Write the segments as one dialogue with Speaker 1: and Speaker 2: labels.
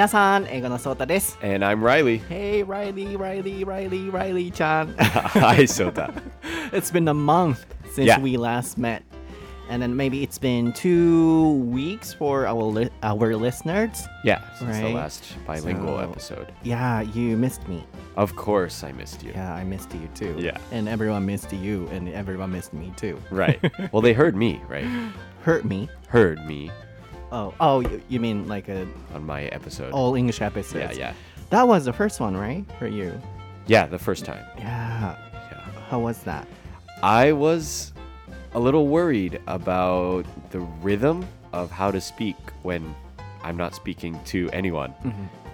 Speaker 1: 皆さん、英語のソータです。
Speaker 2: And I'm Riley.
Speaker 1: Hey, Riley, Riley, Riley, Riley ちゃん。
Speaker 2: Hi, Sota.
Speaker 1: it's been a month since
Speaker 2: Yeah.
Speaker 1: we last met. And then maybe it's been two weeks for our li- our listeners.
Speaker 2: Yeah, since the
Speaker 1: Right.
Speaker 2: last bilingual
Speaker 1: So-
Speaker 2: episode.
Speaker 1: Yeah, you missed me.
Speaker 2: Of course, I missed you.
Speaker 1: Yeah, I missed you too.
Speaker 2: Yeah.
Speaker 1: And everyone missed you, and everyone missed me too.
Speaker 2: Right. well, they heard me, right?
Speaker 1: Hurt me.
Speaker 2: Heard me
Speaker 1: Oh, oh, you, you mean like a
Speaker 2: on my episode.
Speaker 1: all English episode?
Speaker 2: yeah, yeah.
Speaker 1: That was the first one, right? For you.
Speaker 2: Yeah, the first time.
Speaker 1: Yeah.
Speaker 2: Yeah.
Speaker 1: How was that?
Speaker 2: I was a little worried about the rhythm of how to speak when I'm not speaking to anyone.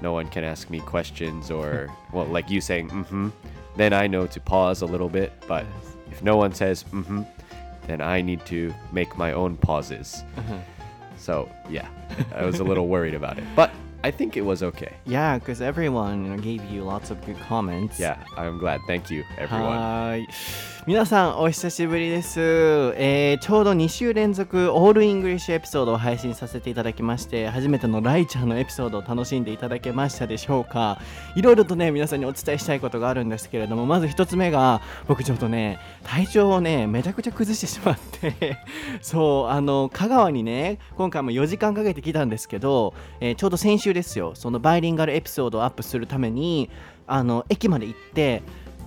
Speaker 2: No one can ask me questions or, well, like you saying, mm hmm. Then I know to pause a little bit. But if no one says, mm hmm, then I need to make my own pauses. So, yeah, I was a little worried about it. But I think it was okay.
Speaker 1: Yeah, because everyone gave you lots of good comments.
Speaker 2: Yeah, I'm glad. Thank you, everyone.
Speaker 1: はーい皆さんお久しぶりです、えーちょうど2週連続オールイングリッシュエピソードを配信させていただきまして初めてのライちゃんのエピソードを楽しんでいただけましたでしょうか。いろいろとね皆さんにお伝えしたいことがあるんですけれどもまず1つ目が僕ちょっとね体調をねめちゃくちゃ崩してしまって そうあの香川にね今回も4時間かけてきたんですけど、えーちょうど先週ですよ。そのバイリンガルエピソードをアップするためにあの駅まで行って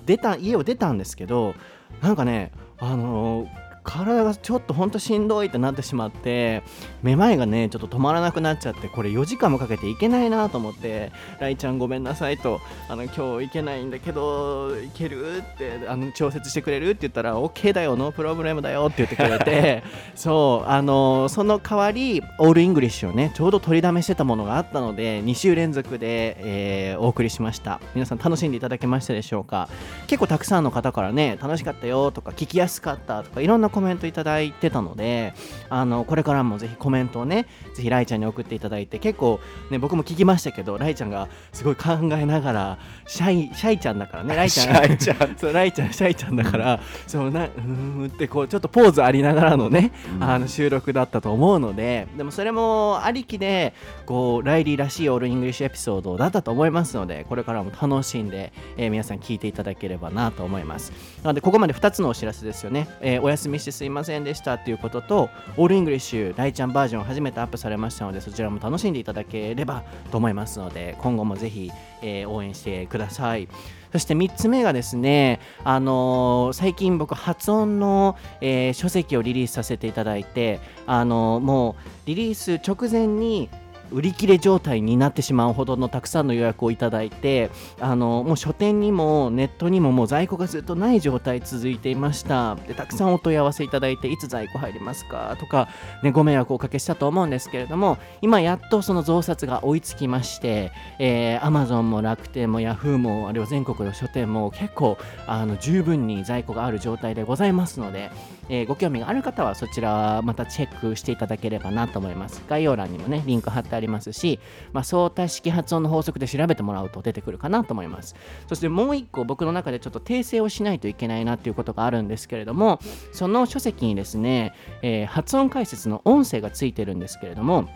Speaker 1: 出た家を出たんですけどなんかねあの体がちょっとほんとしんどいってなってしまってめまいがねちょっと止まらなくなっちゃってこれ4時間もかけていけないなと思って「ライちゃんごめんなさい」と「あの今日行けないんだけど行ける?」ってあの調節してくれるって言ったら「OK だよ no problem だよ」って言ってくれて そうあのその代わり all English をねちょうど取りだめしてたものがあったので2週連続で、えーお送りしました皆さん楽しんでいただけましたでしょうか？結構たくさんの方からね楽しかったよとか聞きやすかったとかいろんなコメントいただいてたのであのこれからもぜひコメントをねぜひライちゃんに送っていただいて結構ね僕も聞きましたけどライちゃんがすごい考えながらシャイシャイちゃんだからね ライちゃん。
Speaker 2: シャイちゃん。
Speaker 1: そうライちゃんシャイちゃんだからそうなうーんってこうちょっとポーズありながらのね、あの収録だったと思うのででもそれもありきでこうライリーらしい all English エピソードだったと思いますのでこれからも楽しんで、えー皆さん聞いていただければなと思います。なのでここまで2つのお知らせですよね、えーお休みしてすいませんでした。っていうこととall English ライちゃんバージョン初めてアップされましたのでそちらも楽しんでいただければと思いますので今後もぜひ、えー応援してください。そして3つ目がですね、あのー最近僕発音の、えー書籍をリリースさせていただいて、あのーもうリリース直前に売り切れ状態になってしまうほどのたくさんの予約をいただいてあのもう書店にもネットにももう在庫がずっとない状態続いていました。でたくさんお問い合わせいただいていつ在庫入りますか？とか、ね、ご迷惑をおかけしたと思うんですけれども今やっとその増刷が追いつきまして、えー、Amazon も楽天も Yahoo もあるいは全国の書店も結構あの十分に在庫がある状態でございますので、えーご興味がある方はそちらまたチェックしていただければなと思います。概要欄にもねリンク貼ってあありますし、まあ、相対式発音の法則で調べてもらうと出てくるかなと思います。そしてもう一個僕の中でちょっと訂正をしないといけないなっていうことがあるんですけれどもその書籍にですね、えー発音解説の音声がついてるんですけれども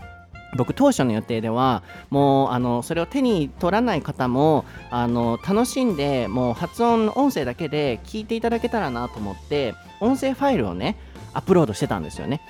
Speaker 1: 僕当初の予定ではもうあのそれを手に取らない方もあの楽しんでもう発音の音声だけで聞いていただけたらなと思って音声ファイルをねアップロードしてたんですよね。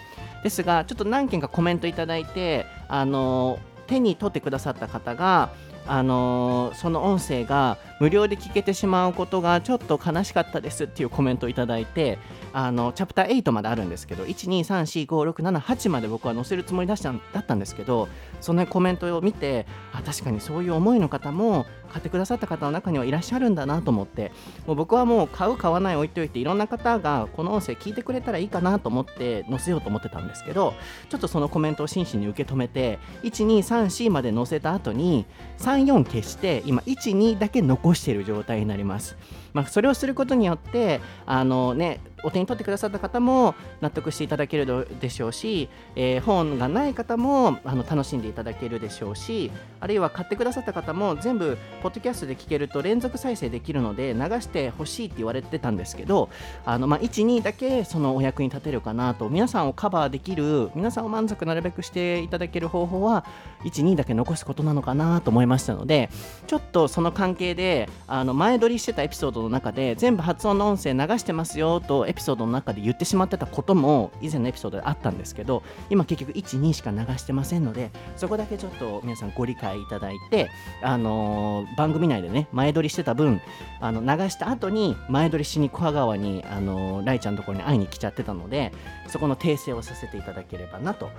Speaker 1: ですがちょっと何件かコメントいただいてあの手に取ってくださった方があのその音声が無料で聞けてしまうことがちょっと悲しかったですっていうコメントをいただいてあのチャプター8まであるんですけど123、45、678まで僕は載せるつもりだしただったんですけどそのコメントを見てあ確かにそういう思いの方も買ってくださった方の中にはいらっしゃるんだなと思ってもう僕はもう買う買わない置いておいていろんな方がこの音声聞いてくれたらいいかなと思って載せようと思ってたんですけどちょっとそのコメントを真摯に受け止めて1234まで載せた後に34消して今12だけ残している状態になります。まあ、それをすることによってあのねお手に取ってくださった方も納得していただけるでしょうし、えー本がない方もあの楽しんでいただけるでしょうしあるいは買ってくださった方も全部ポッドキャストで聞けると連続再生できるので流してほしいって言われてたんですけどあの、まあ、12だけそのお役に立てるかなと皆さんをカバーできる皆さんを満足なるべくしていただける方法は12だけ残すことなのかなと思いましたのでちょっとその関係であの前撮りしてたエピソードの中で全部発音の音声流してますよとエピソードの中で言ってしまってたことも以前のエピソードであったんですけど今結局12しか流してませんのでそこだけちょっと皆さんご理解いただいて、あのー番組内でね前撮りしてた分あの流した後に前撮りしに小川に、あのーライちゃんのところに会いに来ちゃってたのでそこの訂正をさせていただければなと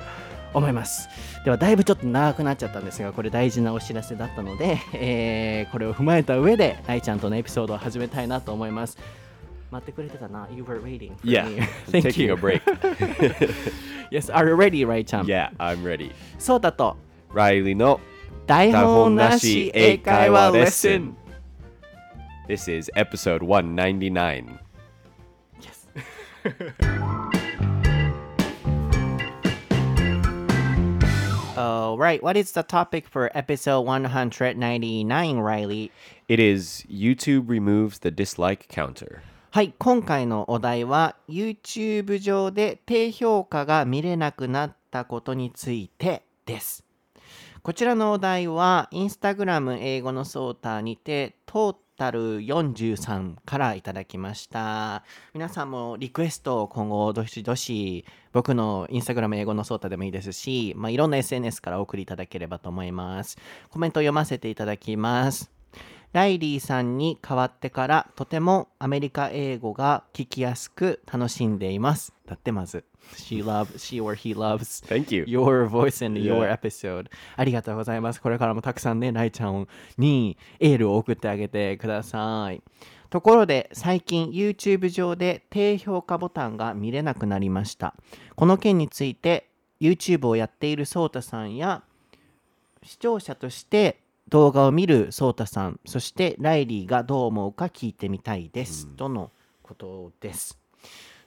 Speaker 1: 思います。ではだいぶちょっと長くなっちゃったんですがこれ大事なお知らせだったので、えーこれを踏まえた上でライちゃんとのエピソードを始めたいなと思います。待ってくれてたな You were waiting for
Speaker 2: Yeah,
Speaker 1: me
Speaker 2: I'm
Speaker 1: Thank
Speaker 2: taking
Speaker 1: you
Speaker 2: a break.
Speaker 1: Yes, are you ready, ライちゃん
Speaker 2: yeah, I'm ready.
Speaker 1: そうだと
Speaker 2: Riley no
Speaker 1: 台本なし英会話レッスン
Speaker 2: This is episode 199.
Speaker 1: Alright, what is the topic for episode 199, Riley?
Speaker 2: It is YouTube removes the dislike counter.
Speaker 1: はい、今回のお題は YouTube 上で低評価が見れなくなったことについてです。こちらのお題は Instagram 英語のソーターにてトータル43からいただきました。皆さんもリクエストを今後どしどし僕の Instagram 英語のソータでもいいですし、まあ、いろんな SNS からお送りいただければと思います。コメント読ませていただきます。ライリーさんに代わってからとてもアメリカ英語が聞きやすく楽しんでいます。だってまず。She loves, she or he loves
Speaker 2: Thank you.
Speaker 1: your voice and your episode. ありがとうございます。これからもたくさんね、ライちゃんにエールを送ってあげてください。ところで最近 YouTube 上で低評価ボタンが見れなくなりました。この件について YouTube をやっているソータさんや視聴者として動画を見るソータさん、そしてライリーがどう思うか聞いてみたいです。とのことです。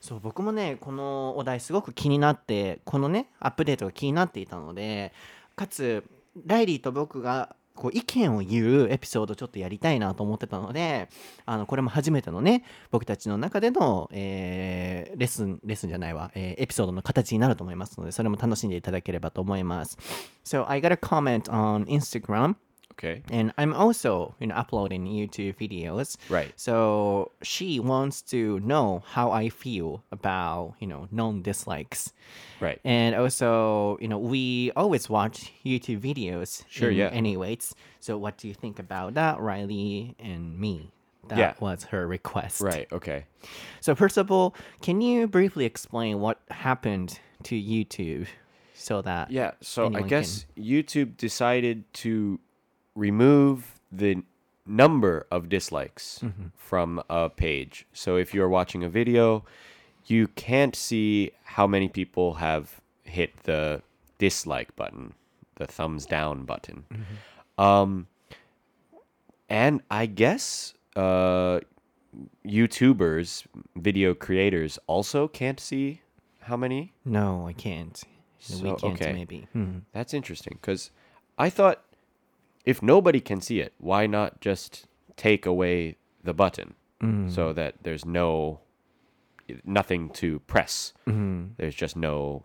Speaker 1: そう僕もねこのお題すごく気になってこのねアップデートが気になっていたのでかつライリーと僕がこう意見を言うエピソードちょっとやりたいなと思ってたのであのこれも初めてのね僕たちの中での、えーレッスンレッスンじゃないわ、えーエピソードの形になると思いますのでそれも楽しんでいただければと思います So I got a comment on Instagram
Speaker 2: Okay.
Speaker 1: and I'm also you know uploading YouTube videos
Speaker 2: Right.
Speaker 1: so she wants to know how I feel about, you know, non dislikes.
Speaker 2: Right.
Speaker 1: And also, you know, we always watch YouTube videos.
Speaker 2: Sure,
Speaker 1: in
Speaker 2: yeah.
Speaker 1: Anyways, so what do you think about that, Riley and me? That
Speaker 2: Yeah.
Speaker 1: was her request.
Speaker 2: Right. Okay.
Speaker 1: So first of all, can you briefly explain what happened to YouTube so that
Speaker 2: Yeah, so I guess YouTube decided to remove the number of dislikes from a page. So if you're watching a video, you can't see how many people have hit the dislike button, the thumbs down button. Um, and I guess uh, YouTubers, video creators, also can't see how many.
Speaker 1: No, I can't. we
Speaker 2: So,
Speaker 1: can't
Speaker 2: okay.
Speaker 1: maybe. Hmm.
Speaker 2: That's interesting because I thought if nobody can see it, why not just take away the button so that there's no nothing to press. There's just no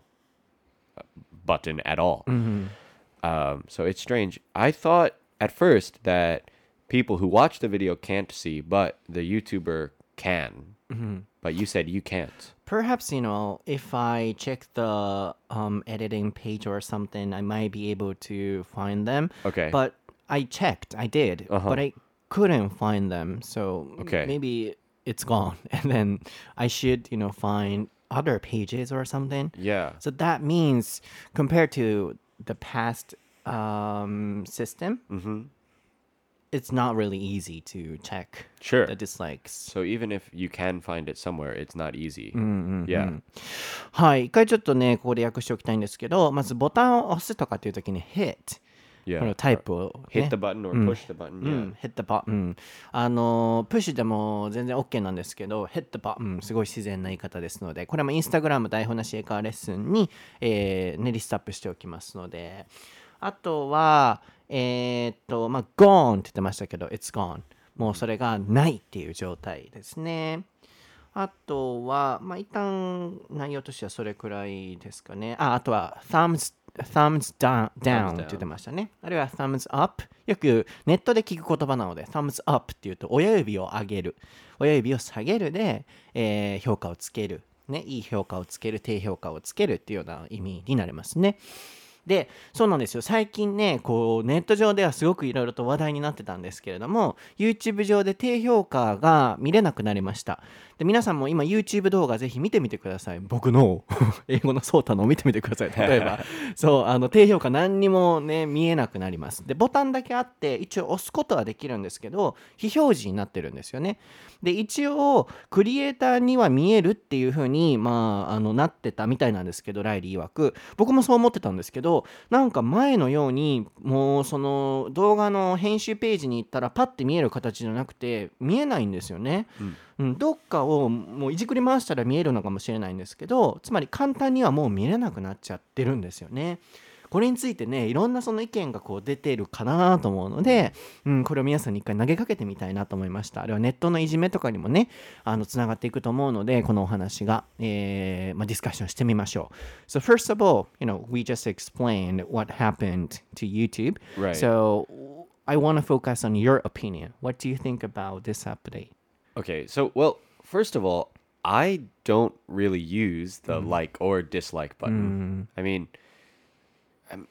Speaker 2: uh, button at all. Um, so it's strange. I thought at first that people who watch the video can't see, but the YouTuber can. But you said you can't.
Speaker 1: Perhaps you know if I check the um, editing page or something, I might be able to find them.
Speaker 2: Okay.
Speaker 1: But I checked, I did,
Speaker 2: Uh-huh.
Speaker 1: but I couldn't find them. So
Speaker 2: Okay.
Speaker 1: maybe it's gone, and then I should you know find other pages or something.
Speaker 2: Yeah.
Speaker 1: So that means compared to the past um, system, it's not really easy to check
Speaker 2: Sure.
Speaker 1: the dislikes.
Speaker 2: So even if you can find it somewhere, it's not easy. Yeah.
Speaker 1: はい、一回ちょっとね、ここで訳しておきたいんですけど、まずボタンを押すとかっていう時に hit。
Speaker 2: Yeah.
Speaker 1: このタイプを、ね
Speaker 2: Hit the button or push the button.
Speaker 1: う.ん、hit the button。あの、プッシュでも全然 OK なんですけど、hit the button、すごい自然な言い方ですので、これもインスタグラム台本なし英会話レッスンに、えーね、リストアップしておきますので、あとは、えーっと、まあ、gone って言ってましたけど、it's gone。もうそれがないっていう状態ですね。あとは、まあ、一旦内容としてはそれくらいですかね。あ、あとは、thumbs, thumbs down, down って言ってましたね。あるいは thumbs up。よくネットで聞く言葉なので、thumbs up っていうと、親指を上げる。親指を下げるで、えー評価をつける。ね、いい評価をつける、低評価をつけるっていうような意味になりますね。で、そうなんですよ。最近ね、こう、ネット上ではすごくいろいろと話題になってたんですけれども、YouTube 上で低評価が見れなくなりました。で、皆さんも今 YouTube 動画ぜひ見てみてください。僕の？英語のソータのを見てみてください。例えば、そう、あの、低評価何にもね、見えなくなります。で、ボタンだけあって、一応押すことはできるんですけど、非表示になってるんですよね。で、一応、クリエイターには見えるっていう風に、まあ、あの、なってたみたいなんですけど、ライリー曰く。僕もそう思ってたんですけど、なんか前のように、もう、その、動画の編集ページに行ったら、パッて見える形じゃなくて、見えないんですよね。うん、どっかをもういじくり回したら見えるのかもしれないんですけどつまり簡単にはもう見れなくなっちゃってるんですよね。これについてねいろんなその意見がこう出てるかなと思うので、うん、これを皆さんに一回投げかけてみたいなと思いました。あれはネットのいじめとかにもねあのつながっていくと思うのでこのお話が、えーまあ、ディスカッションしてみましょう。So first of all you know we just explained what happened to YouTube.
Speaker 2: Right.
Speaker 1: so I want to focus on your opinion. What do you think about this update?
Speaker 2: Okay, so well, first of all, I don't really use the mm. like or dislike button. Mm. I mean, um,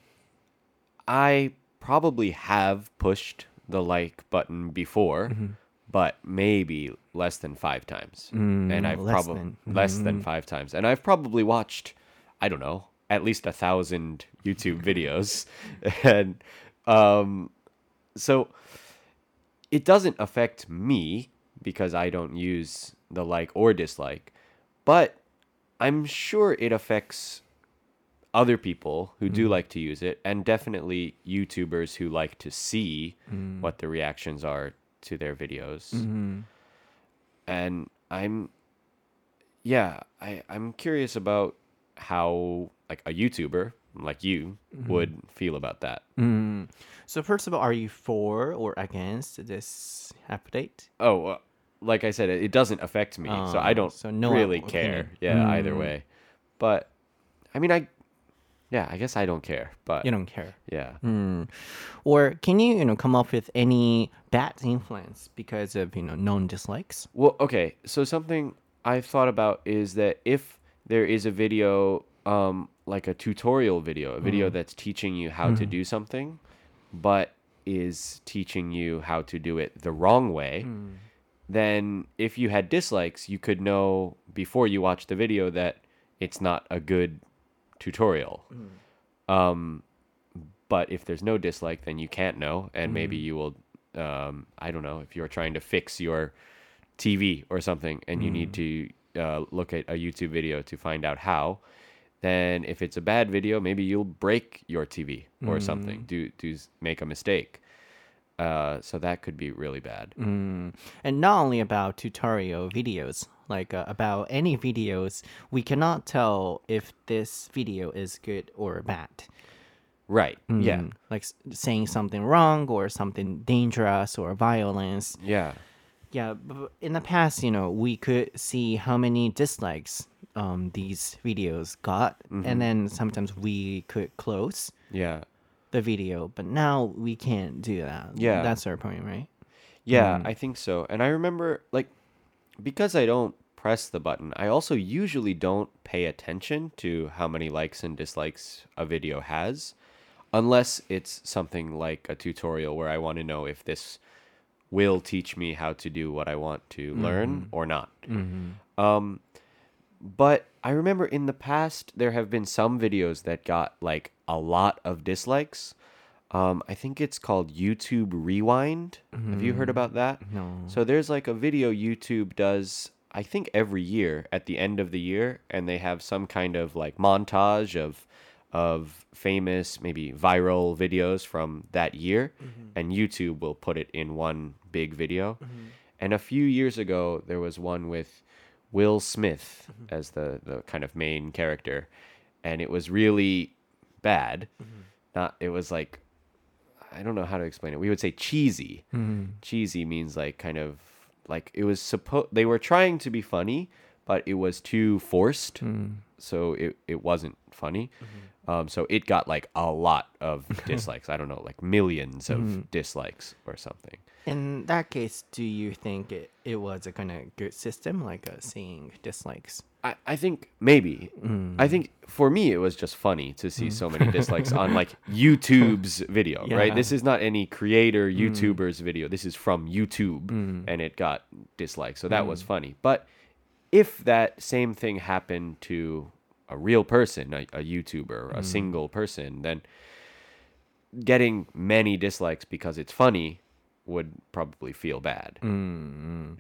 Speaker 2: I probably have pushed the like button before, mm-hmm. but maybe less than five times, mm, and I've probably less than mm-hmm. five times, and I've probably watched, I don't know, at least a thousand YouTube videos, and um, so it doesn't affect me because I don't use the like or dislike, but I'm sure it affects other people who do mm-hmm. like to use it, and definitely YouTubers who like to see mm. what the reactions are to their videos. Mm-hmm. And I'm, yeah, I, I'm curious about how like a YouTuber like you mm-hmm. would feel about that. Mm.
Speaker 1: So first of all, are you for or against this update?
Speaker 2: Oh, uh, like I said, it, it doesn't affect me, so I
Speaker 1: Oh,
Speaker 2: don't
Speaker 1: so no
Speaker 2: really
Speaker 1: opinion.
Speaker 2: care. Yeah, either hmm. way. But I mean, I yeah, I guess I don't care. But
Speaker 1: You don't care.
Speaker 2: yeah, hmm.
Speaker 1: Or can you, you know, come up with any bad influence because of, you know, known dislikes?
Speaker 2: well, okay. So something I've thought about is that if there is a video, um, like a tutorial video, a video hmm. that's teaching you how to do something, but is teaching you how to do it the wrong way. Then if you had dislikes, you could know before you watch the video that it's not a good tutorial. Um, but if there's no dislike, then you can't know, and maybe you will. Um, I don't know if you're trying to fix your TV or something, and you need to uh, look at a YouTube video to find out how. Then, if it's a bad video, maybe you'll break your TV or something. Do do make a mistake. Uh, so that could be really bad.
Speaker 1: And not only about tutorial videos, like uh, about any videos, we cannot tell if this video is good or bad.
Speaker 2: Right. Yeah.
Speaker 1: Mm, Like s- saying something wrong or something dangerous or violence.
Speaker 2: Yeah.
Speaker 1: Yeah, in the past, you know, we could see how many dislikes um, these videos got, and then sometimes we could close
Speaker 2: Yeah.
Speaker 1: The video, but now we can't do that.
Speaker 2: Yeah.
Speaker 1: that's our point, right?
Speaker 2: Yeah, mm. I think so. And I remember like because I don't press the button, I also usually don't pay attention to how many likes and dislikes a video has unless it's something like a tutorial where I want to know if this will teach me how to do what I want to learn mm-hmm. or not. Mm-hmm. Um but I remember in the past there have been some videos that got like a lot of dislikes. Um, I think it's called YouTube Rewind. Have you heard mm-hmm. about that?
Speaker 1: No.
Speaker 2: So there's like a video YouTube does, I think every year at the end of the year, and they have some kind of like montage of of famous, maybe viral videos from that year, mm-hmm. and YouTube will put it in one big video. Mm-hmm. And a few years ago, there was one with Will Smith mm-hmm. as the, the kind of main character, and it was really bad. Mm-hmm. Not it was like I don't know how to explain it. We would say cheesy. Mm-hmm. Cheesy means like kind of like it was supposed they were trying to be funny, but it was too forced. Mm. So it, it wasn't funny. Mm-hmm. Um, so it got like a lot of dislikes. I don't know, like millions of mm-hmm. dislikes or something.
Speaker 1: In that case, do you think it, it was a kind of good system, like uh, seeing dislikes?
Speaker 2: I, I think maybe. Mm. I think for me it was just funny to see mm. so many dislikes on like YouTube's video, right? This is not any creator mm. YouTuber's video. This is from YouTube and it got dislikes. So that was funny. But if that same thing happened to a real person, a, a YouTuber, a mm. single person, then getting many dislikes because it's funny would probably feel bad. Mm, mm.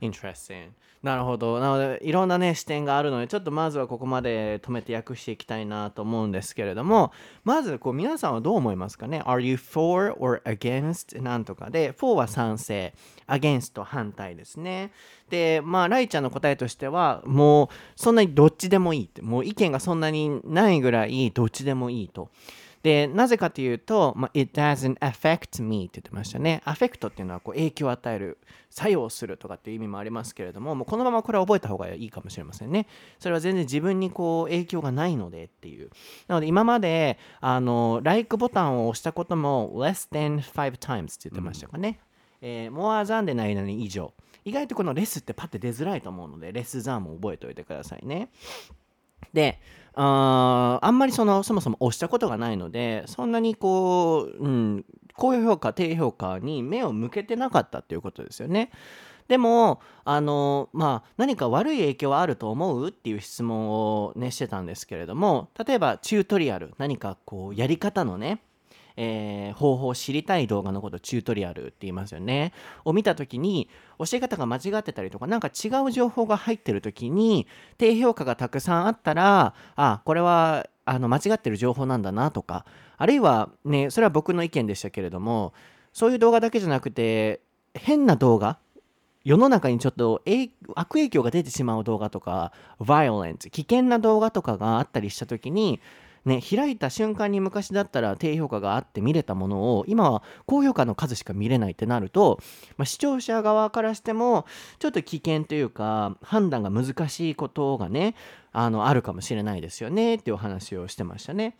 Speaker 1: Interesting. なるほど。なので、いろんなね、視点があるので、ちょっとまずはここまで止めて訳していきたいなと思うんですけれども、まず、こう、皆さんはどう思いますかね ?Are you for or against? なんとかで、for は賛成、against 反対ですね。で、まあ、ライちゃんの答えとしては、もう、そんなにどっちでもいいって、もう意見がそんなにないぐらい、どっちでもいいと。で、なぜかというと、まあ、it doesn't affect me って言ってましたね。アフェクトっていうのはこう影響を与える、作用するとかっていう意味もありますけれども、もうこのままこれは覚えた方がいいかもしれませんね。それは全然自分にこう影響がないのでっていう。なので今まで、あの、like ボタンを押したことも less than five times って言ってましたかね。えー、more than でないのに以上。意外とこのレスってパッて出づらいと思うので、レス than も覚えておいてくださいね。で、ああんまりそのそもそも押したことがないので、そんなにこう、うん、高評価、低評価に目を向けてなかったっていうことですよね。でも、あの、まあ、何か悪い影響はあると思うっていう質問をね、してたんですけれども、例えば、チュートリアル、何かこう、やり方のね、えー方法を知りたい動画のことをチュートリアルって言いますよね。を見たときに教え方が間違ってたりとかなんか違う情報が入ってるときに低評価がたくさんあったらあこれはあの間違ってる情報なんだなとかあるいはねそれは僕の意見でしたけれどもそういう動画だけじゃなくて変な動画世の中にちょっと悪影響が出てしまう動画とか violence 危険な動画とかがあったりした時にね、開いた瞬間に昔だったら低評価があって見れたものを今は高評価の数しか見れないってなると、まあ、視聴者側からしてもちょっと危険というか判断が難しいことがねあのあるかもしれないですよねっていうお話をしてましたね。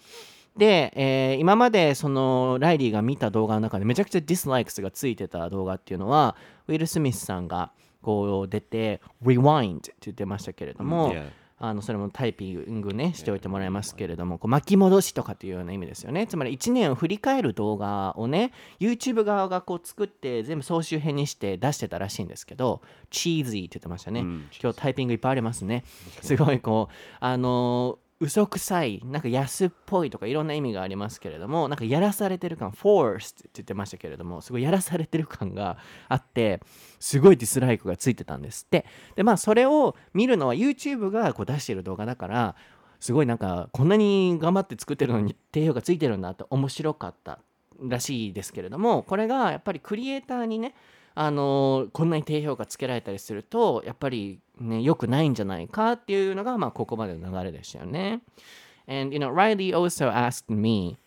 Speaker 1: で、えー今までそのライリーが見た動画の中でめちゃくちゃディスライクスがついてた動画っていうのはウィル・スミスさんがこう出て Rewind って言ってましたけれども、
Speaker 2: Yeah.
Speaker 1: あのそれもタイピングねしておいてもらいますけれどもこう巻き戻しとかっていうような意味ですよね。つまり1年を振り返る動画をね YouTube 側がこう作って全部総集編にして出してたらしいんですけどチーズーって言ってましたね、今日タイピングいっぱいありますね。すごいこうあのー嘘くさいなんか安っぽいとかいろんな意味がありますけれどもなんかやらされてる感 forced って言ってましたけれどもすごいやらされてる感があってすごいディスライクがついてたんですって。でまあそれを見るのは YouTube がこう出してる動画だからすごいなんかこんなに頑張って作ってるのに低評価ついてるんだって面白かったらしいですけれどもこれがやっぱりクリエイターにねあのこんなに低評価つけられたりするとやっぱりね良くないんじゃないかっていうのがまあここまでの流れでしたよね。And you know Riley also asked me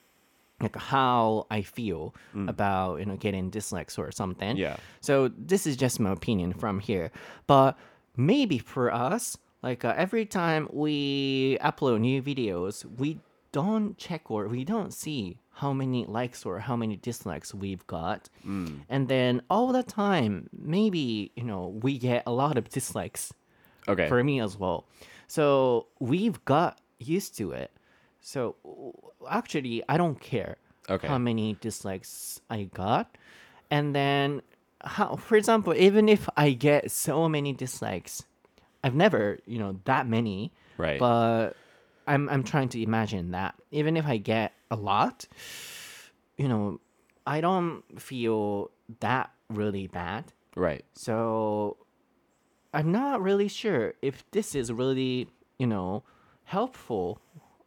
Speaker 1: like how I feel about you know getting dislikes or something.
Speaker 2: Yeah.
Speaker 1: So this is just my opinion from here, but maybe for us, like uh, every time we upload new videos, we don't check or we don't see how many likes or how many dislikes we've got, mm. and then all the time, maybe you know we get a lot of dislikes
Speaker 2: Okay.
Speaker 1: for me as well. So we've got used to it. So actually, I don't care
Speaker 2: Okay.
Speaker 1: how many dislikes I got. And then, how, for example, even if I get so many dislikes, I've never, you know, that many.
Speaker 2: Right.
Speaker 1: But I'm, I'm trying to imagine that. Even if I get a lot, you know, I don't feel that really bad.
Speaker 2: right.
Speaker 1: So I'm not really sure if this is really, you know, helpful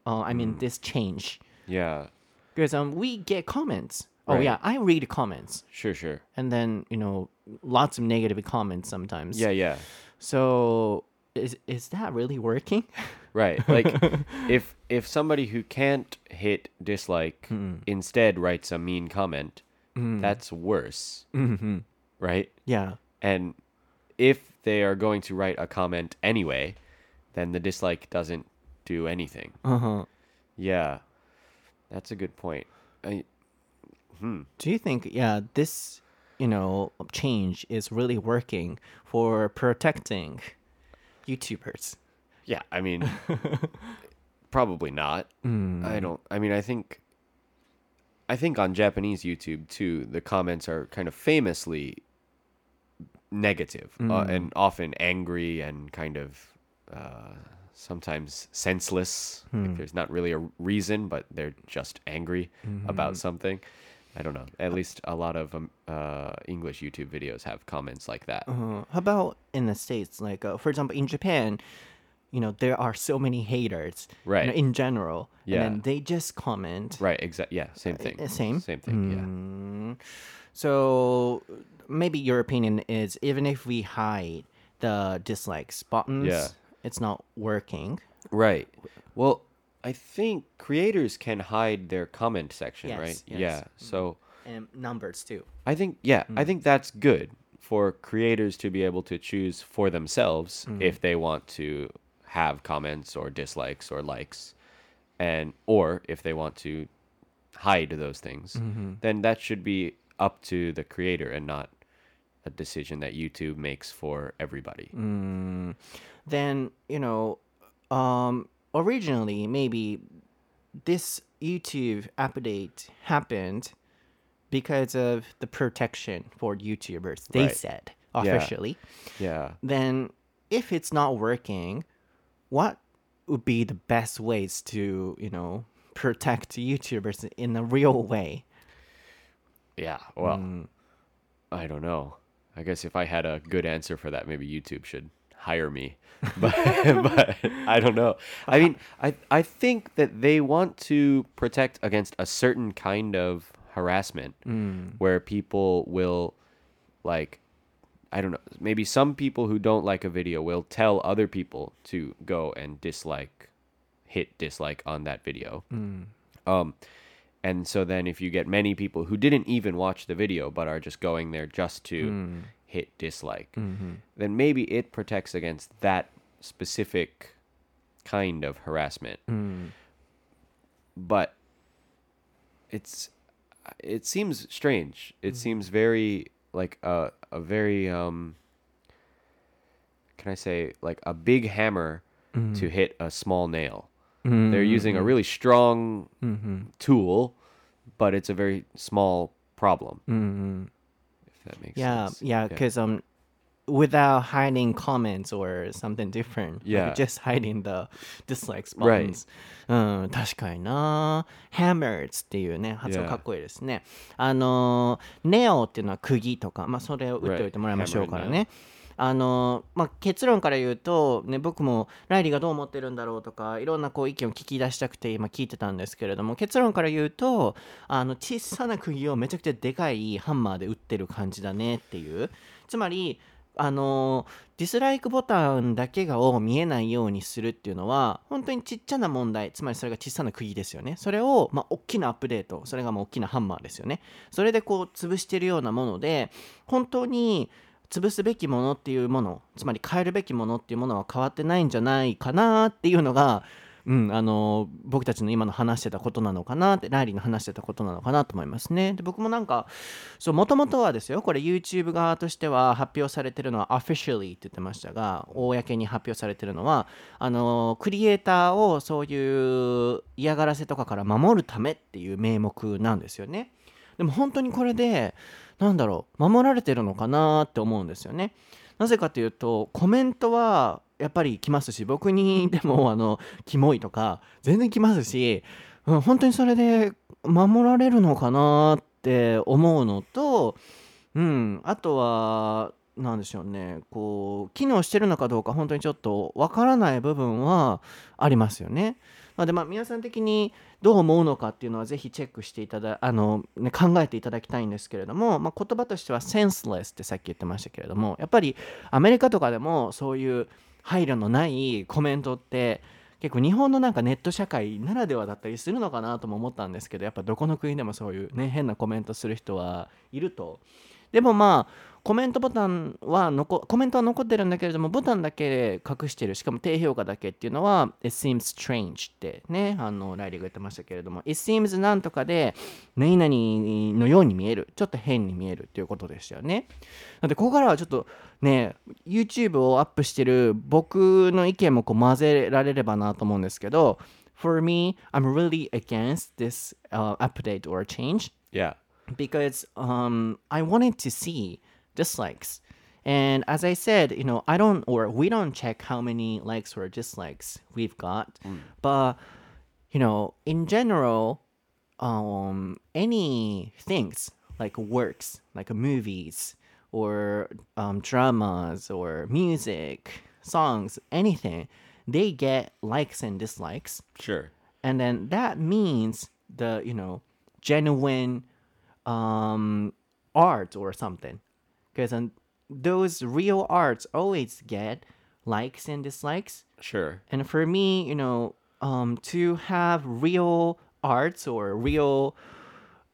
Speaker 1: uh, I mean this change
Speaker 2: Yeah.
Speaker 1: because um we get comments. Oh
Speaker 2: Right.
Speaker 1: yeah, I read comments
Speaker 2: Sure, sure.
Speaker 1: and then you know lots of negative comments sometimes.
Speaker 2: Yeah, yeah.
Speaker 1: So is is that really working?
Speaker 2: Right. Like if if somebody who can't hit dislike instead writes a mean comment, that's worse.
Speaker 1: mm-hmm.
Speaker 2: Right?
Speaker 1: Yeah.
Speaker 2: And if they are going to write a comment anyway, then the dislike doesn't do anything.
Speaker 1: Uh huh.
Speaker 2: Yeah. That's a good point. I,
Speaker 1: Do you think yeah this you know change is really working for protecting YouTubers?
Speaker 2: yeah, I mean probably not. I don't I mean I think I think on Japanese YouTube too, the comments are kind of famously negative uh, and often angry and kind of uh, sometimes senseless. Like there's not really a reason, but they're just angry about something. I don't know. At least a lot of um, uh, English YouTube videos have comments like that.
Speaker 1: Uh, how about in the states? Like uh, for example, in Japan, you know there are so many haters, you know,
Speaker 2: Right.
Speaker 1: in general,
Speaker 2: Yeah.
Speaker 1: and then they just comment.
Speaker 2: Right, exactly. Yeah, same thing.
Speaker 1: uh, same?
Speaker 2: Same thing, yeah.
Speaker 1: Mm. So maybe your opinion is even if we hide the dislikes buttons,
Speaker 2: Yeah.
Speaker 1: it's not working.
Speaker 2: Right. Well, I think creators can hide their comment section,
Speaker 1: Yes,
Speaker 2: right?
Speaker 1: yes.
Speaker 2: Yeah. Mm-hmm. So
Speaker 1: And numbers too.
Speaker 2: I think yeah, I mm-hmm. think that's good for creators to be able to choose for themselves mm-hmm. if they want to have comments or dislikes or likes and or if they want to hide those things. Then that should be up to the creator and not a decision that YouTube makes for everybody. Mm.
Speaker 1: then you know um originally maybe this youtube update happened because of the protection for youtubers they
Speaker 2: Right.
Speaker 1: said officially
Speaker 2: Yeah.
Speaker 1: then if it's not working what would be the best ways to you know protect youtubers in a real way
Speaker 2: Yeah, well, mm. I don't know. I guess if I had a good answer for that, maybe YouTube should hire me. But, but I don't know. I mean, I I think that they want to protect against a certain kind of harassment hmm. where people will like I don't know, maybe some people who don't like a video will tell other people to go and dislike hit dislike on that video. Hmm. Um and so then if you get many people who didn't even watch the video but are just going there just to hmm. Hit dislike, mm-hmm. then maybe it protects against that specific kind of harassment. Mm. But it's it seems strange. It mm. seems very like a a very um can I say like a big hammer mm. to hit a small nail. They're using a really strong mm-hmm. tool, but it's a very small problem. If that makes
Speaker 1: yeah
Speaker 2: sense.
Speaker 1: yeah because um without hiding comments or something different like
Speaker 2: Yeah.
Speaker 1: just hiding the dislikes
Speaker 2: Right.
Speaker 1: buttons うん確かにな hammers っていうね発音.かっこいいですねあのネオっていうのは釘とかまあそれを打っておいてもらいましょう
Speaker 2: Right.
Speaker 1: からねあのまあ、結論から言うと、ね、僕もライリーがどう思ってるんだろうとかいろんなこう意見を聞き出したくて今聞いてたんですけれども結論から言うとあの小さな釘をめちゃくちゃでかいハンマーで打ってる感じだねっていう。つまりあのディスライクボタンだけがを見えないようにするっていうのは本当にちっちゃな問題つまりそれが小さな釘ですよね。それを、まあ、大きなアップデートそれがまあ大きなハンマーですよね。それでこう潰してるようなもので本当に潰すべきものっていうものつまり変えるべきものっていうものは変わってないんじゃないかなっていうのが、うん、あの僕たちの今の話してたことなのかなってライリーの話してたことなのかなと思いますね。で僕もなんかそうもともとはですよこれ YouTube 側としては発表されてるのは officially って言ってましたが公に発表されてるのはあのクリエイターをそういう嫌がらせとかから守るためっていう名目なんですよね。でも本当にこれでなんだろう守られてるのかなって思うんですよね。なぜかというとコメントはやっぱり来ますし僕にでもあのキモいとか全然来ますし、本当にそれで守られるのかなって思うのとうんあとはなんでしょうねこう機能してるのかどうか本当にちょっとわからない部分はありますよね。でまあ皆さん的にどう思うのかっていうのはぜひチェックしていただあの、ね、考えていただきたいんですけれども、まあ、言葉としては senseless ってさっき言ってましたけれどもやっぱりアメリカとかでもそういう配慮のないコメントって結構日本のなんかネット社会ならではだったりするのかなとも思ったんですけどやっぱどこの国でもそういうね変なコメントする人はいると。でもまあコメントボタンは残コメントは残ってるんだけれどもボタンだけ隠してるしかも低評価だけっていうのは It seems strange ってねあのライリーが言ってましたけれども It seems なんとかで何々のように見えるちょっと変に見えるっていうことでしたよねなのでここからはちょっとね YouTube をアップしてる僕の意見もこう混ぜられればなと思うんですけど For me, I'm really against this、uh, update or change
Speaker 2: Yeah.
Speaker 1: because um, I wanted to see dislikes. And as I said, you know, I don't or we don't check how many likes or dislikes we've got, but you know, in general, um, any things like works, like movies or um, dramas or music, songs, anything, they get likes and dislikes
Speaker 2: Sure.
Speaker 1: and then that means the you know genuine um art or something because um, those real arts always get likes and dislikes
Speaker 2: Sure.
Speaker 1: and for me you know um to have real arts or real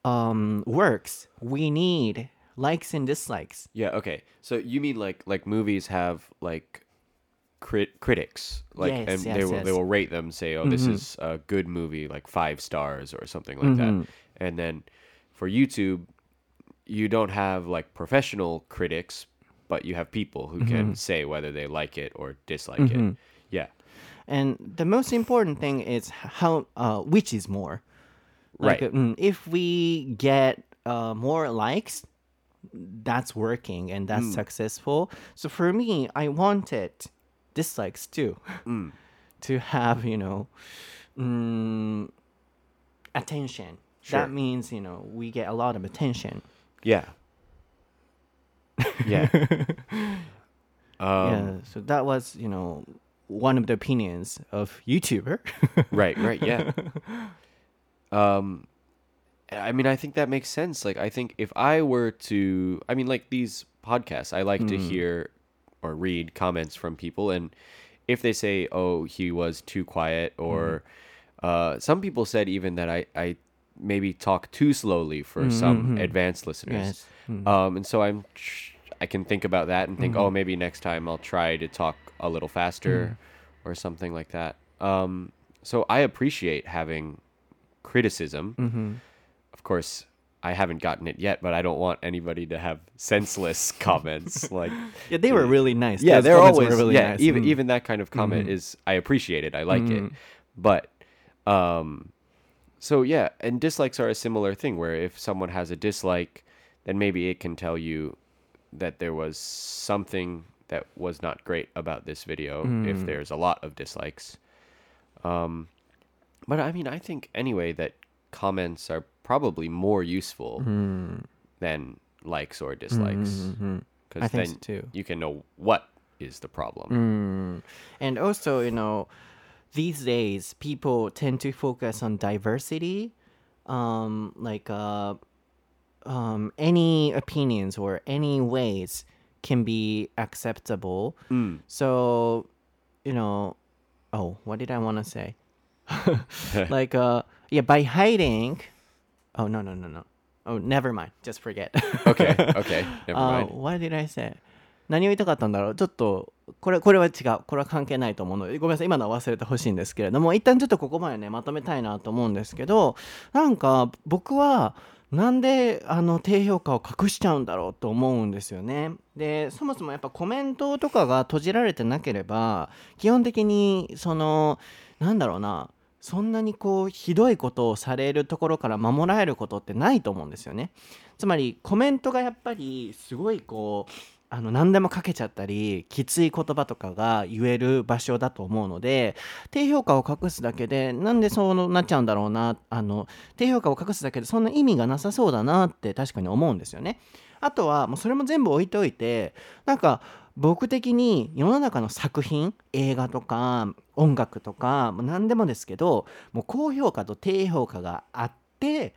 Speaker 1: um works we need likes and dislikes
Speaker 2: Yeah, okay. So you mean like like movies have like crit- critics like
Speaker 1: Yes,
Speaker 2: and they
Speaker 1: yes,
Speaker 2: will they will rate them say oh this is a good movie like 5 stars or something like that. And then for YouTube you don't have like professional critics but you have people who can say whether they like it or dislike it. Yeah.
Speaker 1: And the most important thing is how uh, which is more. Like,
Speaker 2: Right.
Speaker 1: mm, if we get uh, more likes, that's working and that's successful. So for me, I wanted dislikes too, to have you know, mm, attention.
Speaker 2: Sure.
Speaker 1: That means you know we get a lot of attention.
Speaker 2: Yeah. Yeah. um,
Speaker 1: yeah. So that was you know one of the opinions of YouTuber.
Speaker 2: right right yeah um i mean i think that makes sense like i think if i were to i mean like these podcasts i like to hear or read comments from people and if they say oh he was too quiet or uh some people said even that i i maybe talk too slowly for some advanced listeners.
Speaker 1: Yes.
Speaker 2: um and so i'm i can think about that and think oh maybe next time i'll try to talk a little faster or something like that. Um so i appreciate having criticism. Of course i haven't gotten it yet but i don't want anybody to have senseless comments like
Speaker 1: yeah, they were really nice.
Speaker 2: yeah
Speaker 1: Those
Speaker 2: they're always
Speaker 1: really
Speaker 2: yeah
Speaker 1: nice.
Speaker 2: even
Speaker 1: Mm.
Speaker 2: even that kind of comment is i appreciate it. I like it. But um so yeah and dislikes are a similar thing where if someone has a dislike then maybe it can tell you that there was something that was not great about this video if hmm. there's a lot of dislikes. Um but i mean i think anyway that comments are probably more useful hmm. than likes or hmm, dislikes because
Speaker 1: I think
Speaker 2: then
Speaker 1: so too.
Speaker 2: you can know what is the problem.
Speaker 1: And also, you know, these days people tend to focus on diversity, um, like uh, um, any opinions or any ways can be acceptable. So, you know, oh, what did I want to say? like, uh, yeah, by hiding. Oh no no no no. Oh, never mind. Just forget.
Speaker 2: okay okay never
Speaker 1: Uh,
Speaker 2: mind
Speaker 1: what did I say? 何を言いたかったんだろう。ちょっとこれこれは違う。これは関係ないと思うのでごめんなさい。今のは忘れてほしいんですけれども一旦ちょっとここまでねまとめたいなと思うんですけどなんか僕はなんであの低評価を隠しちゃうんだろうと思うんですよね。でそもそもやっぱコメントとかが閉じられてなければ基本的にそのなんだろうなそんなにこうひどいことをされるところから守られることってないと思うんですよね。つまりコメントがやっぱりすごいこうあの何でもかけちゃったりきつい言葉とかが言える場所だと思うので低評価を隠すだけでなんでそうなっちゃうんだろうなあの低評価を隠すだけでそんな意味がなさそうだなって確かに思うんですよね。あとはもうそれも全部置いておいてなんか僕的に世の中の作品映画とか音楽とかもう何でもですけどもう高評価と低評価があって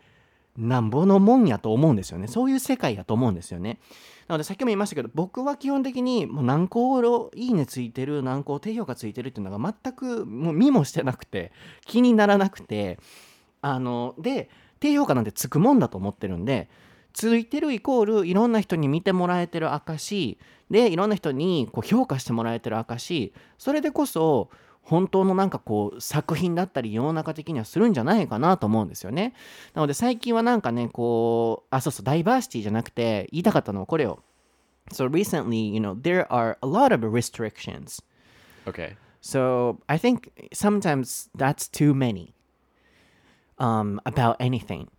Speaker 1: なんぼのもんやと思うんですよねそういう世界やと思うんですよねなのでさっきも言いましたけど僕は基本的にもう何個いいねついてる何個低評価ついてるっていうのが全くもう見もしてなくて気にならなくてあので低評価なんてつくもんだと思ってるんでついてるイコールいろんな人に見てもらえてる証でいろんな人にこう評価してもらえてる証それでこそ本当のなんかこう作品だったり世の中的にはするんじゃないかなと思うんですよね。なので最近はなんかねこうあそうそうダイバーシティじゃなくて言いたかったのはこれを。So recently, you know, there are a lot of restrictions.
Speaker 2: Okay.
Speaker 1: So I think sometimes that's too many um, about anything.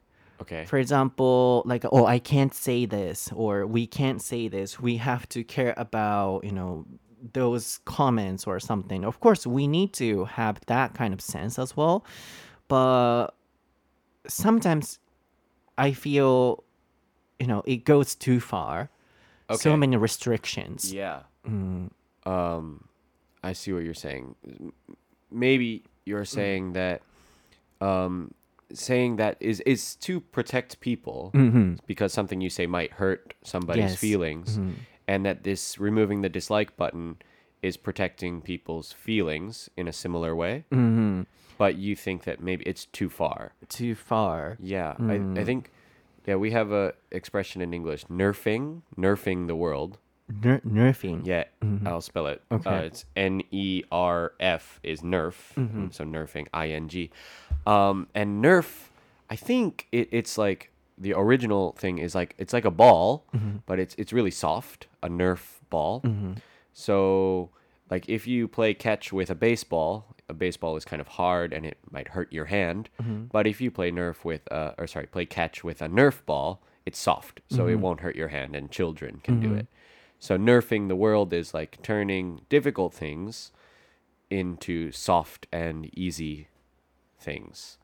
Speaker 2: Okay.
Speaker 1: For example, like, oh, I can't say this, or we can't say this. We have to care about, you know, those comments or something. Of course, we need to have that kind of sense as well. But sometimes I feel, you know, it goes too far.
Speaker 2: Okay.
Speaker 1: So many restrictions.
Speaker 2: Yeah. Um, I see what you're saying. Maybe you're saying that, um, saying that is is to protect people because something you say might hurt somebody's
Speaker 1: Yes.
Speaker 2: feelings, and that this removing the dislike button is protecting people's feelings in a similar way. But you think that maybe it's too far.
Speaker 1: Too far.
Speaker 2: Yeah, I, I think. Yeah, we have a expression in English: nerfing, nerfing the world.
Speaker 1: Ner- nerfing.
Speaker 2: Yeah, I'll spell it.
Speaker 1: Okay.
Speaker 2: Uh, it's N E R F is nerf. So nerfing, I N G. Um, and nerf, I think it, it's like the original thing is like it's like a ball, mm-hmm. but it's it's really soft, a nerf ball. Mm-hmm. So like if you play catch with a baseball, a baseball is kind of hard and it might hurt your hand. Mm-hmm. But if you play nerf with uh, or sorry, play catch with a nerf ball, it's soft, so it won't hurt your hand, and children can do it. So nerfing the world is like turning difficult things into soft and easy things.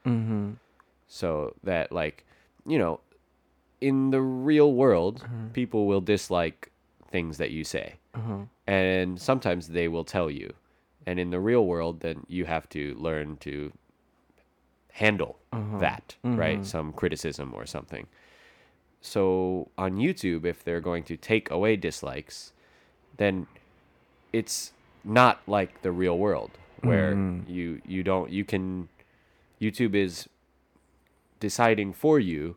Speaker 2: So that like, you know, in the real world, mm-hmm. people will dislike things that you say. Mm-hmm. And sometimes they will tell you. And in the real world, then you have to learn to handle mm-hmm. that, right? Some criticism or something. So on YouTube, if they're going to take away dislikes, then it's not like the real world where you you don't you can YouTube is deciding for you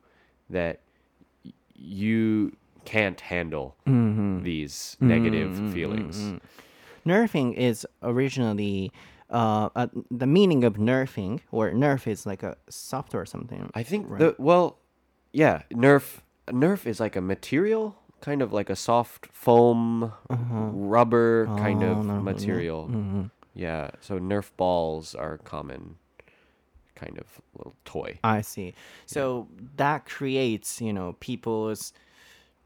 Speaker 2: that you can't handle mm-hmm. these negative mm-hmm. feelings. Mm-hmm.
Speaker 1: Nerfing is originally uh, uh, the meaning of nerfing, or nerf is like a soft or something.
Speaker 2: I think the well, yeah, Nerf Nerf is like a material, kind of like a soft foam, uh-huh. rubber kind oh, of material. Yeah, so Nerf balls are common, kind of little toy.
Speaker 1: I see. So that creates, you know, people's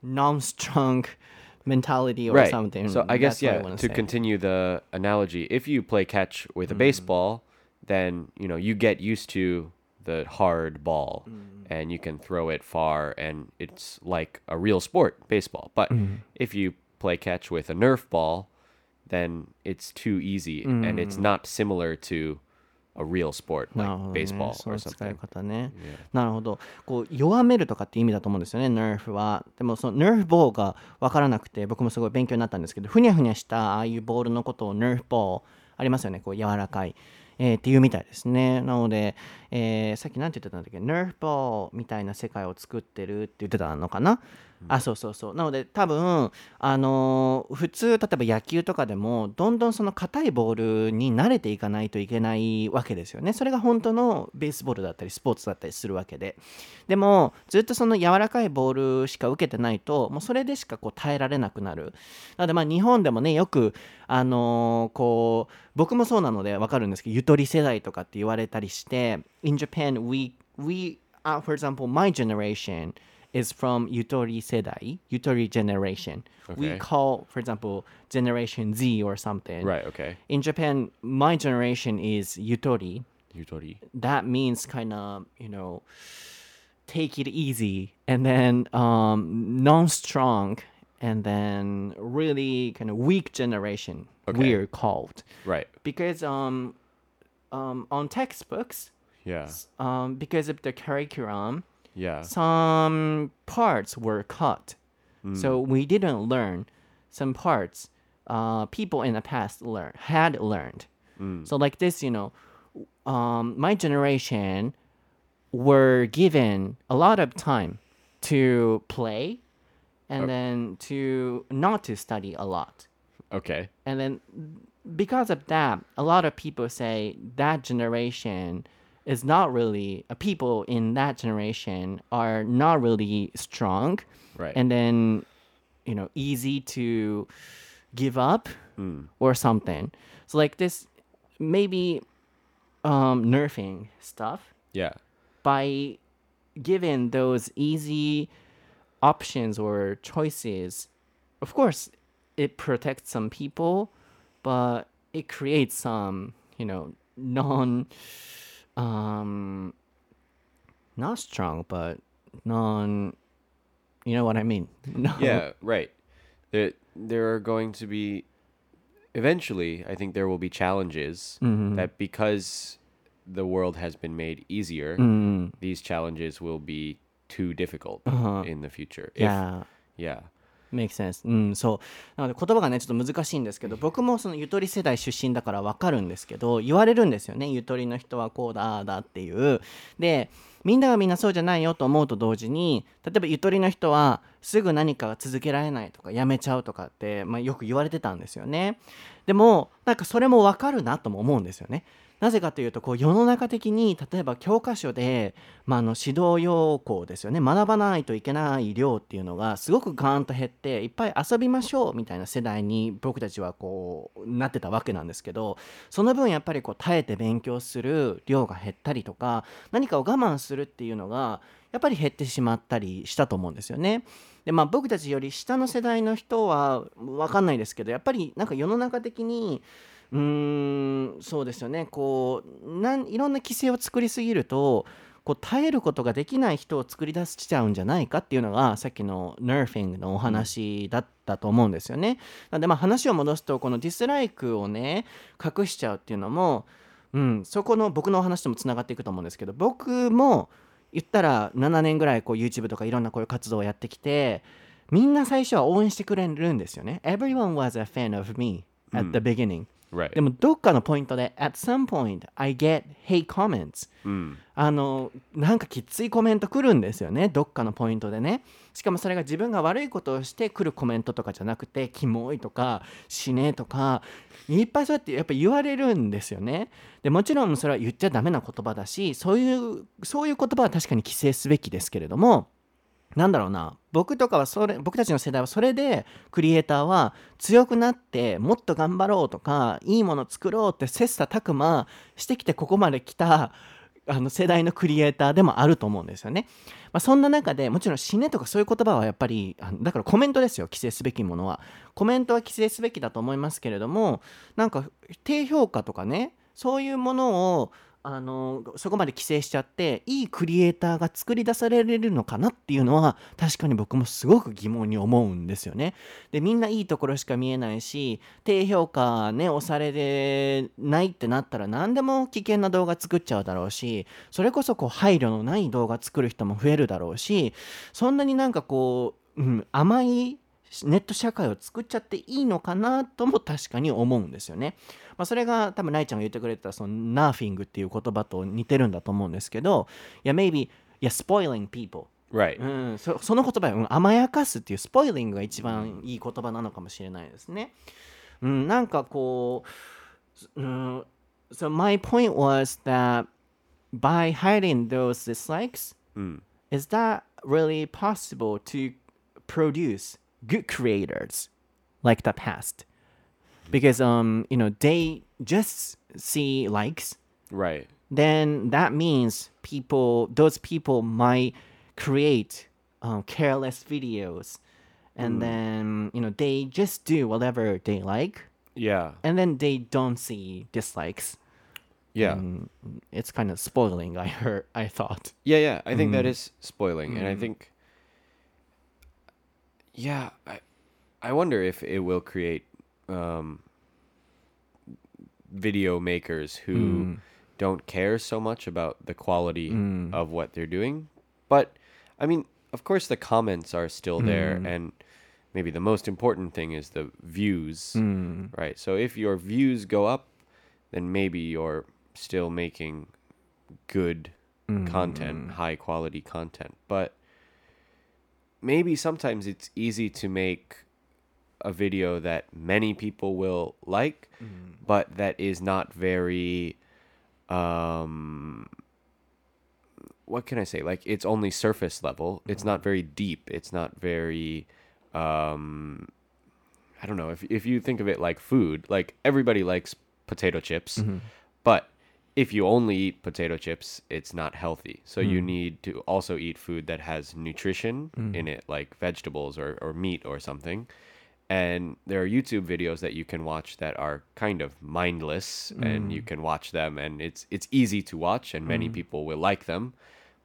Speaker 1: non-strong mentality or
Speaker 2: right.
Speaker 1: something.
Speaker 2: So I guess
Speaker 1: That's
Speaker 2: yeah.
Speaker 1: wanna say.
Speaker 2: continue the analogy, if you play catch with a mm-hmm. baseball, then you know you get used to the hard ball, mm-hmm. and you can throw it far, and it's like a real sport, baseball. But mm-hmm. if you play catch with a Nerf ball, then it's too easy, and it's mm. not similar to a real sport like
Speaker 1: ね
Speaker 2: baseball
Speaker 1: そ
Speaker 2: or something.
Speaker 1: 方ね。なるほど。こう弱めるとかって意味だと思うんですよね、nerf は。でもその nerf ボーが分からなくて、僕もすごい勉強になったんですけど、ふにゃふにゃしたああいうボールのことを nerf ボーありますよね、こう柔らかい。えーっていうみたいですね。なので、えーさっき何て言ってたんだっけ、nerf ボーみたいな世界を作ってるって言ってたのかな？あ、そうそうそう。なので多分、あのー普通、例えば野球とかでも、どんどんその硬いボールに慣れていかないといけないわけですよね。それが本当のベースボールだったり、スポーツだったりするわけで。でも、ずっとその柔らかいボールしか受けてないと、もうそれでしかこう耐えられなくなる。なので、まあ日本でもね、よく、あのーこう、僕もそうなのでわかるんですけど、ゆとり世代とかって言われたりして、in Japan, we, we, uh, for example, my generation, is from Yutori Sedai, Yutori generation. We call, for example, Generation Z or something.
Speaker 2: Right. Okay.
Speaker 1: In Japan, my generation is Yutori.
Speaker 2: Yutori.
Speaker 1: That means kind of, you know, take it easy and then um, non strong and then really kind of weak generation
Speaker 2: Okay.
Speaker 1: we're called
Speaker 2: Right.
Speaker 1: because um, um, on textbooks
Speaker 2: Yeah.
Speaker 1: um, because of the curriculum
Speaker 2: Yeah.
Speaker 1: some parts were cut. So we didn't learn some parts uh, people in the past learn had learned. So like this you know um, my generation were given a lot of time to play and then to not to study a lot.
Speaker 2: Okay.
Speaker 1: and then because of that a lot of people say that generation is not really uh, people in that generation are not really strong
Speaker 2: Right.
Speaker 1: and then you know easy to give up or something so like this maybe um nerfing stuff
Speaker 2: yeah.
Speaker 1: by giving those easy options or choices, of course, it protects some people, but it creates some, you know, non, um, not strong, but non, you know what I mean? No.
Speaker 2: Yeah, right. There, there are going to be, eventually, I think there will be challenges
Speaker 1: Mm-hmm.
Speaker 2: that because the world has been made easier,
Speaker 1: Mm,
Speaker 2: these challenges will be too difficult
Speaker 1: Uh-huh.
Speaker 2: in the future. If-
Speaker 1: yeah.
Speaker 2: yeah.
Speaker 1: Make sense. うん、そう。なので言葉がね、ちょっと難しいんですけど、僕もそのゆとり世代出身だからわかるんですけど、言われるんですよね。ゆとりの人はこうだ、ああだっていう。で、みんながみんなそうじゃないよと思うと同時に、例えばゆとりの人はすぐ何かが続けられないとか、やめちゃうとかって、まあ、よく言われてたんですよね。でも、なんかそれもわかるなとも思うんですよね。なぜかというとこう世の中的に例えば教科書で、まあ、の指導要項ですよね学ばないといけない量っていうのがすごくガーンと減っていっぱい遊びましょうみたいな世代に僕たちはこうなってたわけなんですけどその分やっぱりこう耐えて勉強する量が減ったりとか何かを我慢するっていうのがやっぱり減ってしまったりしたと思うんですよね。でまあ僕たちより下の世代の人は分かんないですけどやっぱりなんか世の中的にうんそうですよねこうなんいろんな規制を作りすぎるとこう耐えることができない人を作り出しちゃうんじゃないかっていうのがさっきの nerfing のお話だったと思うんですよね。なのでまあ話を戻すとこのディスライクをね隠しちゃうっていうのも、うん、そこの僕のお話ともつながっていくと思うんですけど僕も言ったら7年ぐらいこう YouTube とかいろんなこういう活動をやってきてみんな最初は応援してくれるんですよね。Everyone was a fan of me at the beginning、
Speaker 2: Right.
Speaker 1: でもどっかのポイントで at some point I get hate comments、あのなんかきついコメント来るんですよねどっかのポイントでね。しかもそれが自分が悪いことをして来るコメントとかじゃなくてキモいとか死ねとかいっぱいそうやってやっぱ言われるんですよね。でもちろんそれは言っちゃダメな言葉だしそういうそういう言葉は確かに規制すべきですけれどもなんだろうな僕とかはそれ僕たちの世代はそれでクリエイターは強くなってもっと頑張ろうとかいいもの作ろうって切磋琢磨してきてここまで来たあの世代のクリエイターでもあると思うんですよね。まあ、そんな中でもちろん死ねとかそういう言葉はやっぱりあのだからコメントですよ規制すべきものは。コメントは規制すべきだと思いますけれどもなんか低評価とかねそういうものをあのそこまで規制しちゃっていいクリエイターが作り出されるのかなっていうのは確かに僕もすごく疑問に思うんですよね。でみんないいところしか見えないし低評価ね押されれないってなったら何でも危険な動画作っちゃうだろうしそれこそこう配慮のない動画作る人も増えるだろうしそんなになんかこう、うん、甘いネット社会を作っちゃっていいのかなとも確かに思うんですよね。まあ、それが多分ライちゃんが言ってくれてたそのナーフィングっていう言葉と似てるんだと思うんですけどいや maybe いや spoiling people
Speaker 2: Right.
Speaker 1: うん、そその言葉、うん、甘やかすっていうスポイリングが一番いい言葉なのかもしれないですね。うん、なんかこう、うん、so my point was that by hiding those dislikes, is that really possible to produce good creators like the past? Because um, you know, they just see likes
Speaker 2: Right.
Speaker 1: then that means people those people might create um, careless videos and then you know they just do whatever they like
Speaker 2: Yeah.
Speaker 1: and then they don't see dislikes
Speaker 2: Yeah.
Speaker 1: Mm, it's kind of spoiling i heard i thought
Speaker 2: Yeah, yeah. I think that is spoiling, and I think, yeah, I, I wonder if it will create um, video makers who hmm. don't care so much about the quality hmm. of what they're doing. But I mean, of course, the comments are still there, hmm. and maybe the most important thing is the views, right? So if your views go up, then maybe you're still making good content, high quality content. But maybe sometimes it's easy to make a video that many people will like, but that is not very um what can I say? Like it's only surface level. It's not very deep. It's not very um I don't know. If if you think of it like food, like everybody likes potato chips, but if you only eat potato chips, it's not healthy. So you need to also eat food that has nutrition in it, like vegetables or, or meat or something. And there are YouTube videos that you can watch that are kind of mindless and you can watch them and it's it's easy to watch and many people will like them,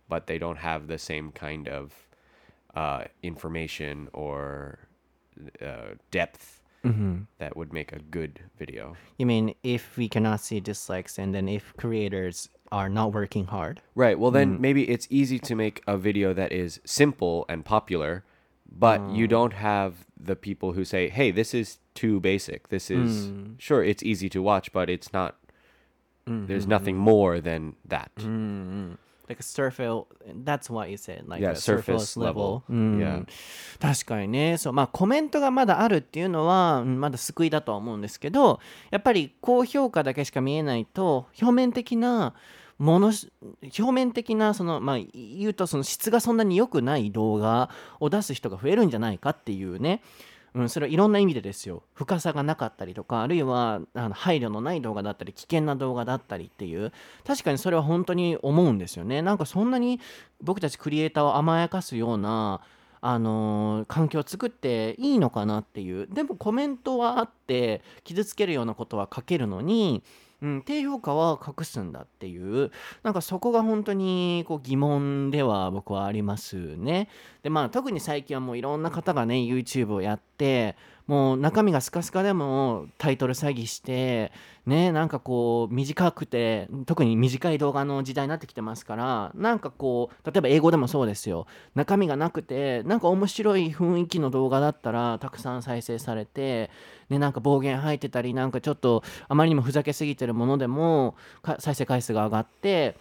Speaker 2: but they don't have the same kind of uh, information or uh, depth Mm-hmm. that would make a good video.
Speaker 1: You mean if we cannot see dislikes and then if creators are not working hard?
Speaker 2: Right. Well, then mm. maybe it's easy to make a video that is simple and popular, but you mm. don't have the people who say, "Hey, this is too basic. This is mm. sure it's easy to watch, but it's not. There's mm-hmm. nothing more than that." Mm-hmm.
Speaker 1: Like a surface, that's what you said, like
Speaker 2: Yeah,
Speaker 1: surface level.
Speaker 2: level.
Speaker 1: うん
Speaker 2: Yeah.
Speaker 1: 確かにねそう、まあ、コメントがまだあるっていうのはうんまだ救いだとは思うんですけどやっぱり高評価だけしか見えないと表面的なものし表面的なその、まあ、言うとその質がそんなに良くない動画を出す人が増えるんじゃないかっていうね、うん、それはいろんな意味でですよ。深さがなかったりとかあるいはあの配慮のない動画だったり危険な動画だったりっていう。確かにそれは本当に思うんですよね。なんかそんなに僕たちクリエイターを甘やかすようなあのー環境を作っていいのかなっていう。でもコメントはあって傷つけるようなことは書けるのに、うん、低評価は隠すんだっていうなんかそこが本当にこう疑問では僕はありますね。でまあ特に最近はもういろんな方がね YouTube をやってもう中身がスカスカでもタイトル詐欺してねなんかこう短くて特に短い動画の時代になってきてますからなんかこう例えば英語でもそうですよ。中身がなくてなんか面白い雰囲気の動画だったらたくさん再生されてねなんか暴言吐いてたりなんかちょっとあまりにもふざけすぎてるものでも再生回数が上がって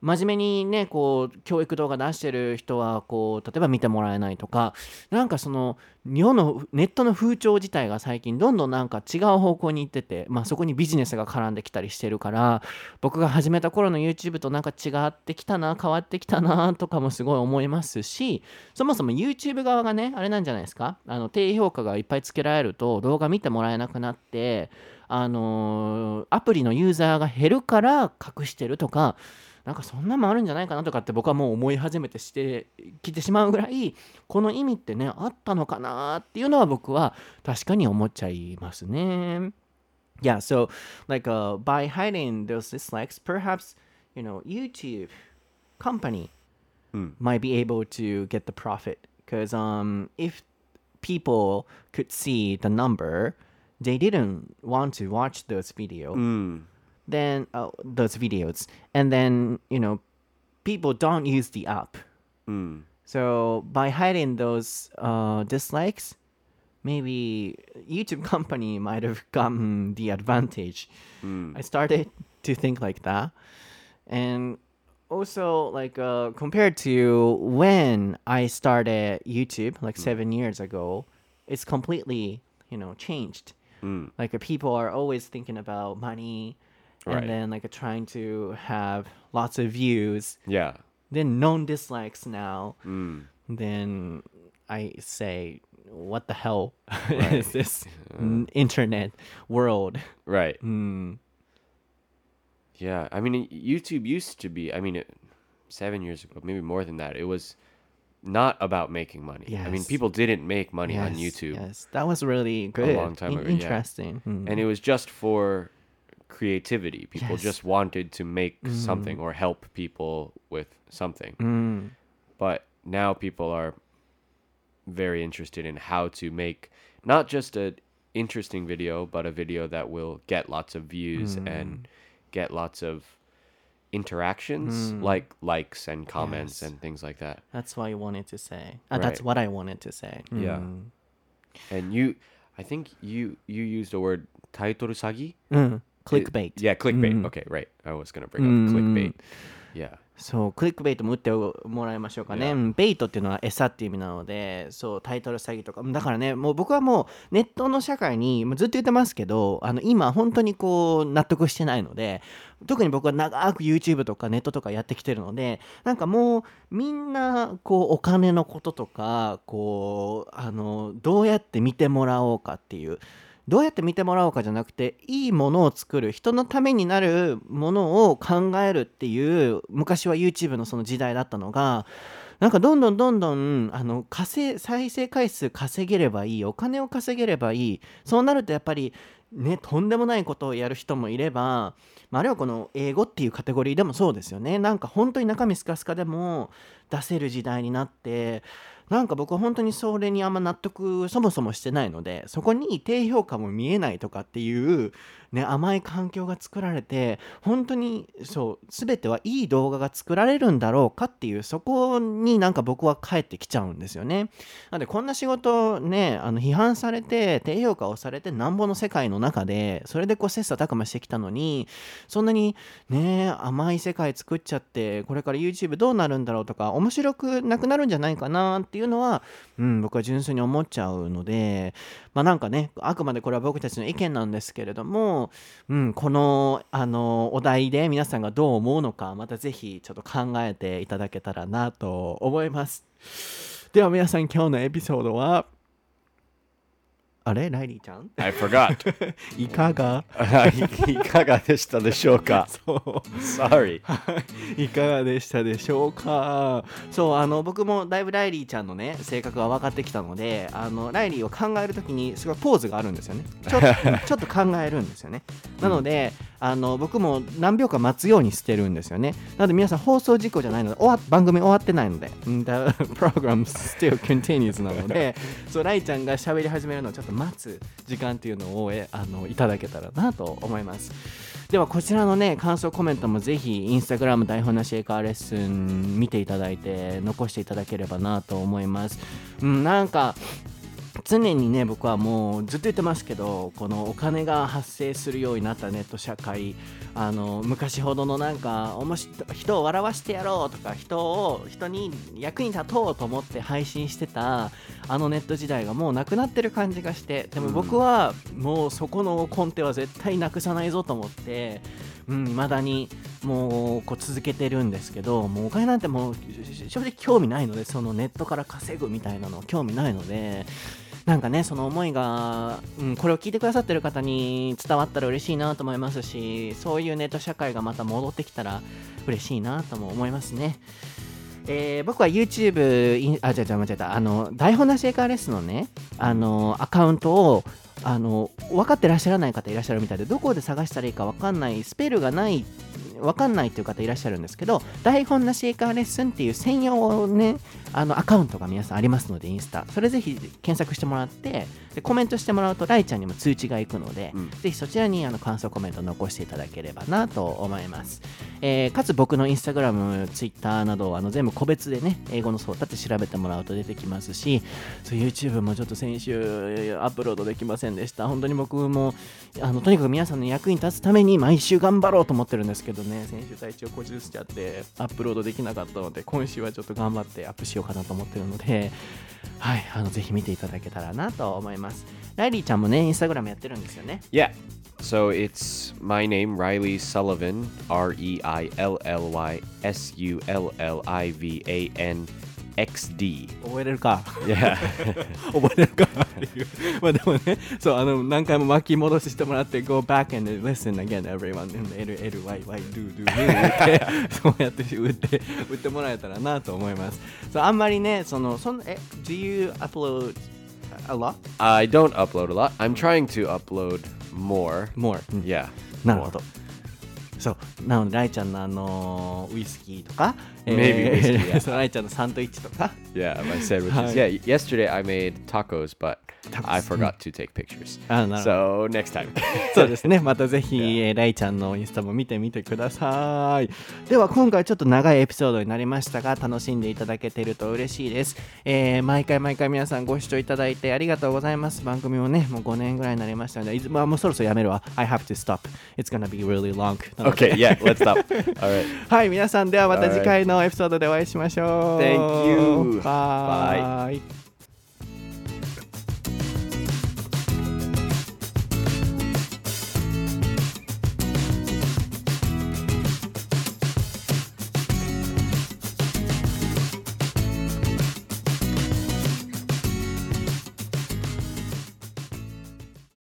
Speaker 1: 真面目にねこう教育動画出してる人はこう例えば見てもらえないとかなんかその世のネットの風潮自体が最近どんどんなんか違う方向に行ってて、まあ、そこにビジネスが絡んできたりしてるから僕が始めた頃の YouTube となんか違ってきたな変わってきたなとかもすごい思いますしそもそも YouTube 側がねあれなんじゃないですか？あの低評価がいっぱいつけられると動画見てもらえなくなってあのアプリのユーザーが減るから隠してるとかなんかそんなのもあるんじゃないかなとかって僕はもう思い始めてしてきてしまうぐらいこの意味ってねあったのかなっていうのは僕は確かに思っちゃいますね。Yeah, so like uh, by hiding those dislikes, perhaps you know YouTube company might be able to get the profit because um if people could see the number, they didn't want to watch those video. Then uh, those videos, and then you know, people don't use the app. So by hiding those uh, dislikes, maybe YouTube company might have gotten the advantage. I started to think like that, and also like uh, compared to when I started YouTube like seven years ago, it's completely you know changed. Like uh, people are always thinking about money,
Speaker 2: Right.
Speaker 1: and then like trying to have lots of views
Speaker 2: Yeah.
Speaker 1: then known dislikes now then i say what the hell is this n- internet world
Speaker 2: Right. Yeah, I mean, YouTube used to be. I mean, it, seven years ago, maybe more than that. It was not about making money. I mean, people didn't make money on YouTube,
Speaker 1: yes that was really good A
Speaker 2: long time
Speaker 1: In-
Speaker 2: ago, yeah.
Speaker 1: interesting Mm.
Speaker 2: and it was just for creativity. People
Speaker 1: Yes.
Speaker 2: just wanted to make mm. something or help people with something.
Speaker 1: Mm.
Speaker 2: But now people are very interested in how to make not just an interesting video, but a video that will get lots of views mm. and get lots of interactions, mm. like likes and comments
Speaker 1: Yes.
Speaker 2: and things like that.
Speaker 1: That's what I wanted to say. Uh, That's what I wanted to say.
Speaker 2: Yeah.
Speaker 1: うん。
Speaker 2: And you, I think you you used the word title sagi.
Speaker 1: うん。clickbait.
Speaker 2: Yeah, clickbait. Okay, right. I was gonna bring up clickbait. Yeah.
Speaker 1: そう、クリックベイトも打ってもらいましょうかね。ベイトっていうのは餌っていう意味なので、そう、タイトル詐欺とか。だからね、もう僕はもうネットの社会にずっと言ってますけど、あの今本当にこう納得してないので、特に僕は長く YouTube とかネットとかやってきてるので、なんかもうみんなこうお金のこととか、こう、あの、どうやって見てもらおうかっていう。どうやって見てもらおうかじゃなくていいものを作る人のためになるものを考えるっていう昔は YouTube のその時代だったのがなんかどんどんどんどんあの稼再生回数稼げればいいお金を稼げればいい。そうなるとやっぱりねとんでもないことをやる人もいれば、まあ、あるいはこの英語っていうカテゴリーでもそうですよね。なんか本当に中身スカスカでも出せる時代になってなんか僕本当にそれにあんま納得そもそもしてないのでそこに低評価も見えないとかっていう、ね、甘い環境が作られて本当にそう全てはいい動画が作られるんだろうかっていうそこになんか僕は帰ってきちゃうんですよね。なのでこんな仕事ねあの批判されて低評価をされてなんぼの世界の中でそれでこう切磋琢磨してきたのにそんなにね甘い世界作っちゃってこれから YouTube どうなるんだろうとか面白くなくなるんじゃないかなっていういうのは、うん、僕は純粋に思っちゃうのでまあなんかねあくまでこれは僕たちの意見なんですけれども、うん、このあのお題で皆さんがどう思うのかまたぜひちょっと考えていただけたらなと思います。では皆さん今日のエピソードはあれ？ライリーちゃん
Speaker 2: ？I forgot.
Speaker 1: いかが？
Speaker 2: いかがでしたでしょうか？
Speaker 1: そう。
Speaker 2: Sorry.
Speaker 1: いかがでしたでしょうか？そうあの僕もだいぶライリーちゃんのね性格が分かってきたのであのライリーを考えるときにすごいポーズがあるんですよね。ちょっとちょっと考えるんですよね。なのであの僕も何秒か待つようにしてるんですよね。なので皆さん放送事故じゃないので終わ番組終わってないので。The program still continues なので。そうライちゃんが喋り始めるのをちょっと待つ時間っていうのをえあのいただけたらなと思います。ではこちらのね感想コメントもぜひインスタグラム台本なしエカーレッスン見ていただいて残していただければなと思います。うんなんか常にね僕はもうずっと言ってますけどこのお金が発生するようになったネット社会あの昔ほどのなんか人を笑わしてやろうとか人を人に役に立とうと思って配信してたあのネット時代がもうなくなってる感じがしてでも僕はもうそこの根底は絶対なくさないぞと思ってうん、未だにもうこう続けてるんですけどもうお金なんてもうし正直興味ないのでそのネットから稼ぐみたいなの興味ないのでなんかねその思いが、うん、これを聞いてくださってる方に伝わったら嬉しいなと思いますしそういうネット社会がまた戻ってきたら嬉しいなとも思いますね。えー僕は YouTube あ、じゃじゃ間違えたあの台本なしエカーレッスンのねあのアカウントをあの分かってらっしゃらない方いらっしゃるみたいでどこで探したらいいか分かんないスペルがない分かんないっていう方いらっしゃるんですけど台本なしエカーレッスンっていう専用をねあのアカウントが皆さんありますのでインスタ。それぜひ検索してもらってでコメントしてもらうとライちゃんにも通知が行くので、
Speaker 2: うん。
Speaker 1: ぜひそちらにあの感想コメント残していただければなと思います、えーかつ僕のインスタグラムツイッターなどあの全部個別でね英語のそうだって調べてもらうと出てきますしそう YouTube もちょっと先週アップロードできませんでした。本当に僕もあのとにかく皆さんの役に立つために毎週頑張ろうと思ってるんですけどね先週体調崩しちゃってアップロードできなかったので今週はちょっと頑張ってアップしようかなと思ってるので はいあのぜひ見ていただけたらなと思いますライリーちゃんもねインスタグラムやってるんですよね
Speaker 2: ？Yeah. So it's my name, Riley Sullivan, R E I L L Y S U L L I V A N X D.
Speaker 1: 覚えれるか
Speaker 2: Yeah.
Speaker 1: 覚えれるかっていうまあでもねそうあの何回も巻き戻ししてもらって Go back and listen again everyone L L Y Y do do do ってそうやって打って打ってもらえたらなと思いますそうあんまりねそのそんえ Do you upload a lot?
Speaker 2: I don't upload a lot. I'm trying to upload more.
Speaker 1: More、
Speaker 2: Yeah.
Speaker 1: なるほどそうなのでライちゃんのあのウイスキーとか、
Speaker 2: Maybe whiskey, yeah.
Speaker 1: その愛ちゃんのサンドイッチとか
Speaker 2: Yeah, my sandwiches. Yeah, yesterday I made tacos, but I forgot to take pictures. So next time.
Speaker 1: そうですね。またぜひ、えーライちゃんのインスタも見てみてください。では、今回ちょっと長いエピソードになりましたが、楽しんでいただけていると嬉しいです。えー毎回毎回皆さんご視聴いただいてありがとうございます。番組もね、もう5年ぐらいになりましたので、まあ、もうそろそろやめるわ。I have to stop. It's gonna be really long.
Speaker 2: okay, yeah, let's stop. All right.
Speaker 1: はい、皆さんではまた次回のエピソードでお会いしましょう。
Speaker 2: Thank you.
Speaker 1: Bye.